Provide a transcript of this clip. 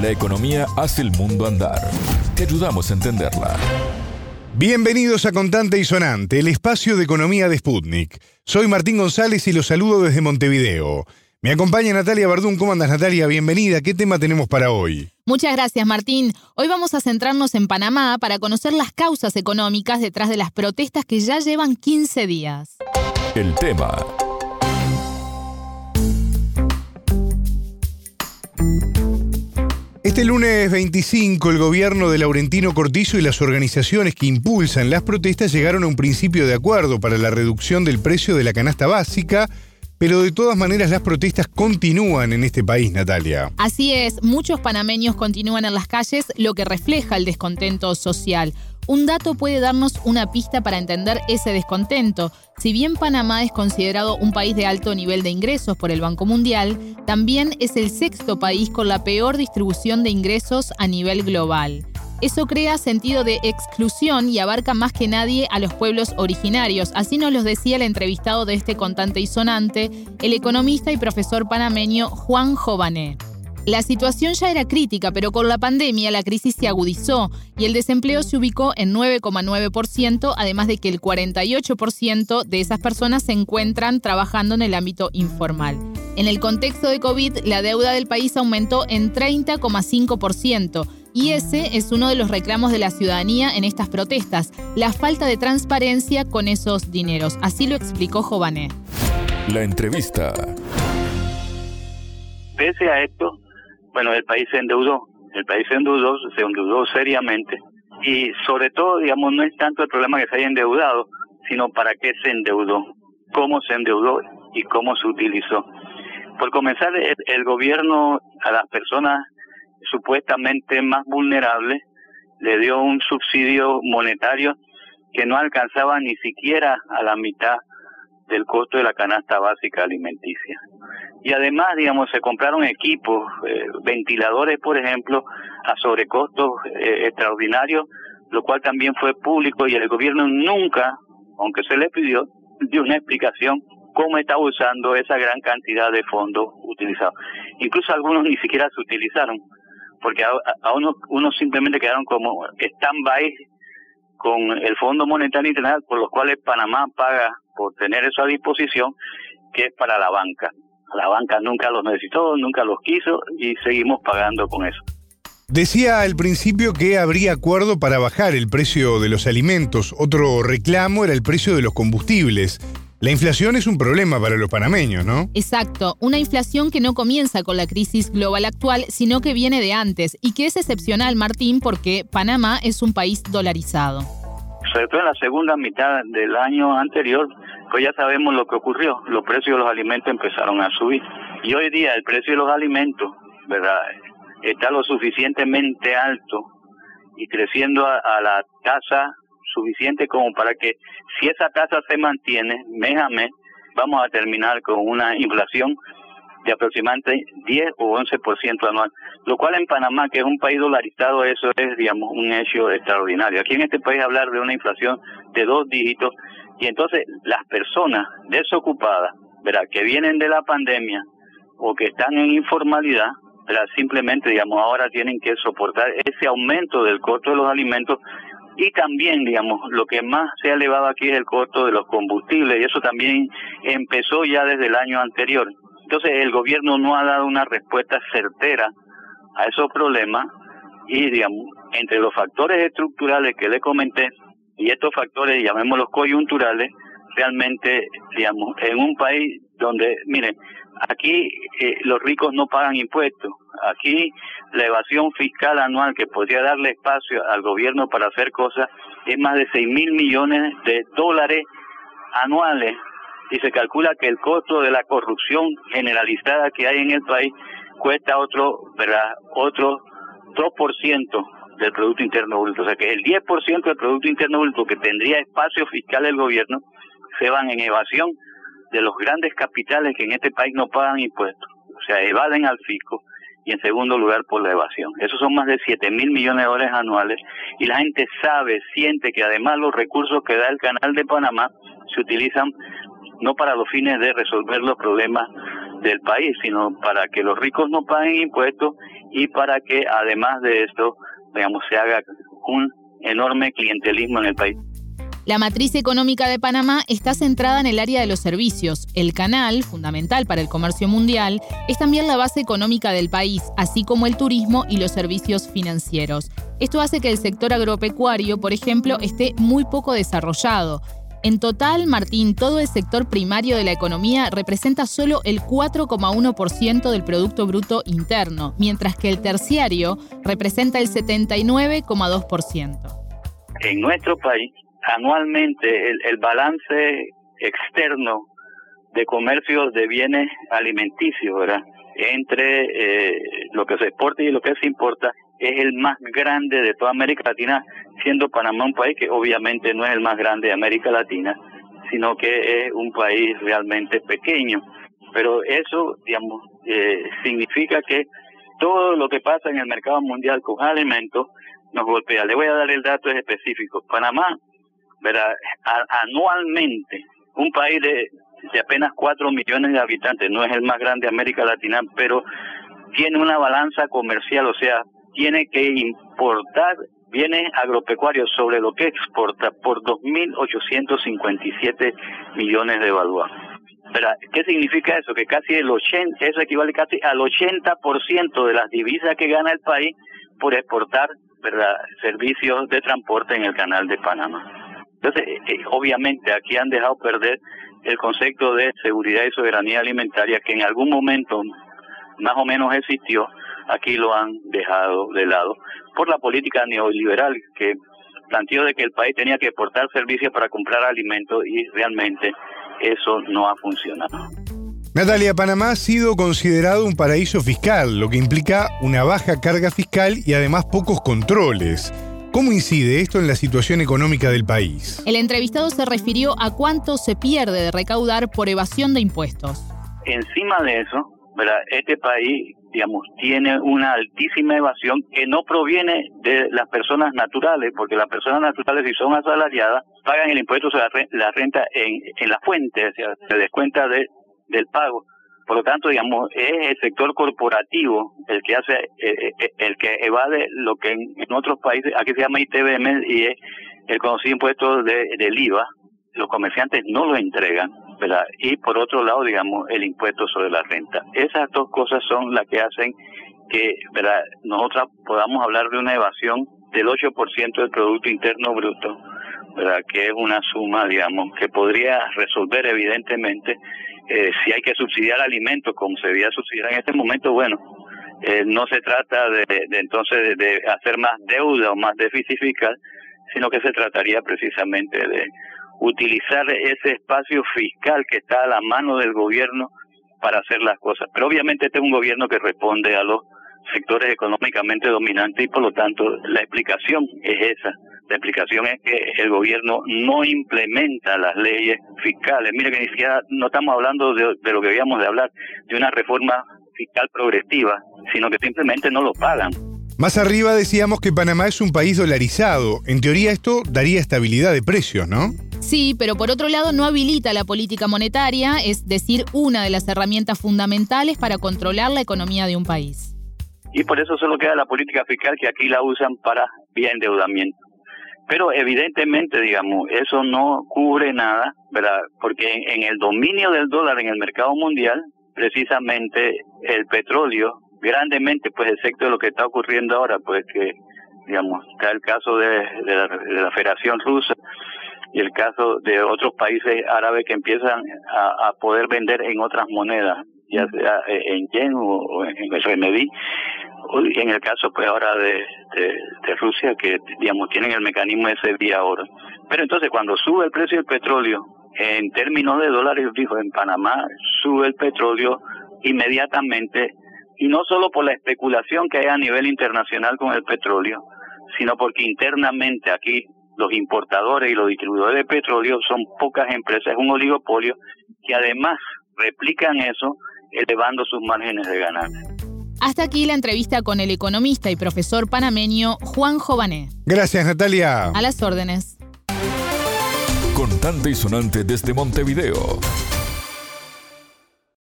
La economía hace el mundo andar. Te ayudamos a entenderla. Bienvenidos a Contante y Sonante, el espacio de economía de Sputnik. Soy Martín González y los saludo desde Montevideo. Me acompaña Natalia Bardún. ¿Cómo andas, Natalia? Bienvenida. ¿Qué tema tenemos para hoy? Muchas gracias, Martín. Hoy vamos a centrarnos en Panamá para conocer las causas económicas detrás de las protestas que ya llevan 15 días. El tema. Este lunes 25, el gobierno de Laurentino Cortizo y las organizaciones que impulsan las protestas llegaron a un principio de acuerdo para la reducción del precio de la canasta básica pero de todas maneras las protestas continúan en este país, Natalia. Así es, muchos panameños continúan en las calles, lo que refleja el descontento social. Un dato puede darnos una pista para entender ese descontento. Si bien Panamá es considerado un país de alto nivel de ingresos por el Banco Mundial, también es el sexto país con la peor distribución de ingresos a nivel global. Eso crea sentido de exclusión y abarca más que nadie a los pueblos originarios. Así nos los decía el entrevistado de este contante y sonante, el economista y profesor panameño Juan Jované. La situación ya era crítica, pero con la pandemia la crisis se agudizó y el desempleo se ubicó en 9,9%, además de que el 48% de esas personas se encuentran trabajando en el ámbito informal. En el contexto de COVID, la deuda del país aumentó en 30,5%, y ese es uno de los reclamos de la ciudadanía en estas protestas, la falta de transparencia con esos dineros. Así lo explicó Jované. La entrevista. Pese a esto, bueno, el país se endeudó, el país se endeudó, se endeudó seriamente y sobre todo, digamos, no es tanto el problema que se haya endeudado, sino para qué se endeudó, cómo se endeudó y cómo se utilizó. Por comenzar, el gobierno a las personas supuestamente más vulnerable, le dio un subsidio monetario que no alcanzaba ni siquiera a la mitad del costo de la canasta básica alimenticia. Y además, digamos, se compraron equipos, eh, ventiladores, por ejemplo, a sobrecostos eh, extraordinarios, lo cual también fue público y el gobierno nunca, aunque se le pidió, dio una explicación cómo estaba usando esa gran cantidad de fondos utilizados. Incluso algunos ni siquiera se utilizaron porque a, uno, uno simplemente quedaron como stand-by con el Fondo Monetario Internacional, por los cuales Panamá paga por tener eso a disposición, que es para la banca. La banca nunca los necesitó, nunca los quiso y seguimos pagando con eso. Decía al principio que habría acuerdo para bajar el precio de los alimentos. Otro reclamo era el precio de los combustibles. La inflación es un problema para los panameños, ¿no? Exacto, una inflación que no comienza con la crisis global actual, sino que viene de antes y que es excepcional, Martín, porque Panamá es un país dolarizado. Sobre todo en la segunda mitad del año anterior, pues ya sabemos lo que ocurrió, los precios de los alimentos empezaron a subir. Y hoy día el precio de los alimentos, ¿verdad? Está lo suficientemente alto y creciendo a la tasa suficiente como para que si esa tasa se mantiene mes a mes, vamos a terminar con una inflación de aproximadamente 10 o 11% anual, lo cual en Panamá, que es un país dolarizado, eso es, digamos, un hecho extraordinario. Aquí en este país hablar de una inflación de dos dígitos y entonces las personas desocupadas, ¿verdad? que vienen de la pandemia o que están en informalidad, ¿verdad? simplemente, digamos, ahora tienen que soportar ese aumento del costo de los alimentos y también, digamos, lo que más se ha elevado aquí es el costo de los combustibles y eso también empezó ya desde el año anterior. Entonces el gobierno no ha dado una respuesta certera a esos problemas y, digamos, entre los factores estructurales que le comenté y estos factores, llamémoslos coyunturales, realmente, digamos, en un país donde, miren, aquí eh, los ricos no pagan impuestos, Aquí la evasión fiscal anual que podría darle espacio al gobierno para hacer cosas es más de 6 mil millones de dólares anuales y se calcula que el costo de la corrupción generalizada que hay en el país cuesta otro, ¿verdad? Otro 2% del Producto Interno Bruto. O sea que el 10% del Producto Interno Bruto que tendría espacio fiscal el gobierno se van en evasión de los grandes capitales que en este país no pagan impuestos. O sea, evaden al fisco y en segundo lugar por la evasión. Esos son más de 7 mil millones de dólares anuales y la gente sabe, siente que además los recursos que da el Canal de Panamá se utilizan no para los fines de resolver los problemas del país, sino para que los ricos no paguen impuestos y para que además de esto, digamos, se haga un enorme clientelismo en el país. La matriz económica de Panamá está centrada en el área de los servicios. El canal, fundamental para el comercio mundial, es también la base económica del país, así como el turismo y los servicios financieros. Esto hace que el sector agropecuario, por ejemplo, esté muy poco desarrollado. En total, Martín, todo el sector primario de la economía representa solo el 4,1% del Producto Bruto Interno, mientras que el terciario representa el 79,2%. En nuestro país, anualmente el, balance externo de comercio de bienes alimenticios, ¿verdad? Entre eh, lo que se exporta y lo que se importa, es el más grande de toda América Latina, siendo Panamá un país que obviamente no es el más grande de América Latina, sino que es un país realmente pequeño. Pero eso, digamos, eh, significa que todo lo que pasa en el mercado mundial con alimentos nos golpea. Le voy a dar el dato específico. Panamá ¿verdad? anualmente, un país de, de apenas 4 millones de habitantes, no es el más grande de América Latina, pero tiene una balanza comercial, o sea, tiene que importar bienes agropecuarios sobre lo que exporta por 2.857 millones de evaluados. ¿Qué significa eso? Que casi el 80, eso equivale casi al 80% de las divisas que gana el país por exportar servicios de transporte en el canal de Panamá. Entonces, eh, eh, obviamente aquí han dejado perder el concepto de seguridad y soberanía alimentaria que en algún momento más o menos existió, aquí lo han dejado de lado por la política neoliberal que planteó de que el país tenía que exportar servicios para comprar alimentos y realmente eso no ha funcionado. Natalia, Panamá ha sido considerado un paraíso fiscal, lo que implica una baja carga fiscal y además pocos controles. ¿Cómo incide esto en la situación económica del país? El entrevistado se refirió a cuánto se pierde de recaudar por evasión de impuestos. Encima de eso, este país, digamos, tiene una altísima evasión que no proviene de las personas naturales, porque las personas naturales, si son asalariadas, pagan el impuesto sobre la renta en, en la fuente, o sea, se descuenta de, del pago. Por lo tanto, digamos, es el sector corporativo el que hace, eh, eh, el que evade lo que en, otros países, aquí se llama ITBM y es el conocido impuesto de, del IVA. Los comerciantes no lo entregan. Y por otro lado, digamos, el impuesto sobre la renta. Esas dos cosas son las que hacen que, ¿verdad? Nosotros podamos hablar de una evasión del 8% del Producto Interno Bruto. Que es una suma, digamos, que podría resolver evidentemente eh, si hay que subsidiar alimentos como se debía subsidiar en este momento, bueno, eh, no se trata de, entonces de, hacer más deuda o más déficit fiscal, sino que se trataría precisamente de utilizar ese espacio fiscal que está a la mano del gobierno para hacer las cosas. Pero obviamente este es un gobierno que responde a los sectores económicamente dominantes y por lo tanto la explicación es esa. La explicación es que el gobierno no implementa las leyes fiscales. Mire que ni siquiera no estamos hablando de, lo que habíamos de hablar, de una reforma fiscal progresiva, sino que simplemente no lo pagan. Más arriba decíamos que Panamá es un país dolarizado. En teoría esto daría estabilidad de precios, ¿no? Sí, pero por otro lado no habilita la política monetaria, es decir, una de las herramientas fundamentales para controlar la economía de un país. Y por eso solo queda la política fiscal que aquí la usan para vía endeudamiento. Pero evidentemente, digamos, eso no cubre nada, ¿verdad? Porque en, el dominio del dólar en el mercado mundial, precisamente el petróleo, grandemente, pues excepto de lo que está ocurriendo ahora, pues que, digamos, está el caso de, la, Federación Rusa y el caso de otros países árabes que empiezan a, poder vender en otras monedas, ya sea en yen o en el RMB, en el caso pues ahora de, de, Rusia que digamos tienen el mecanismo ese día ahora. Pero entonces cuando sube el precio del petróleo en términos de dólares dijo en Panamá sube el petróleo inmediatamente y no solo por la especulación que hay a nivel internacional con el petróleo sino porque internamente aquí los importadores y los distribuidores de petróleo son pocas empresas, es un oligopolio que además replican eso elevando sus márgenes de ganancia. Hasta aquí la entrevista con el economista y profesor panameño Juan Jované. Gracias, Natalia. A las órdenes. Contante y sonante desde Montevideo.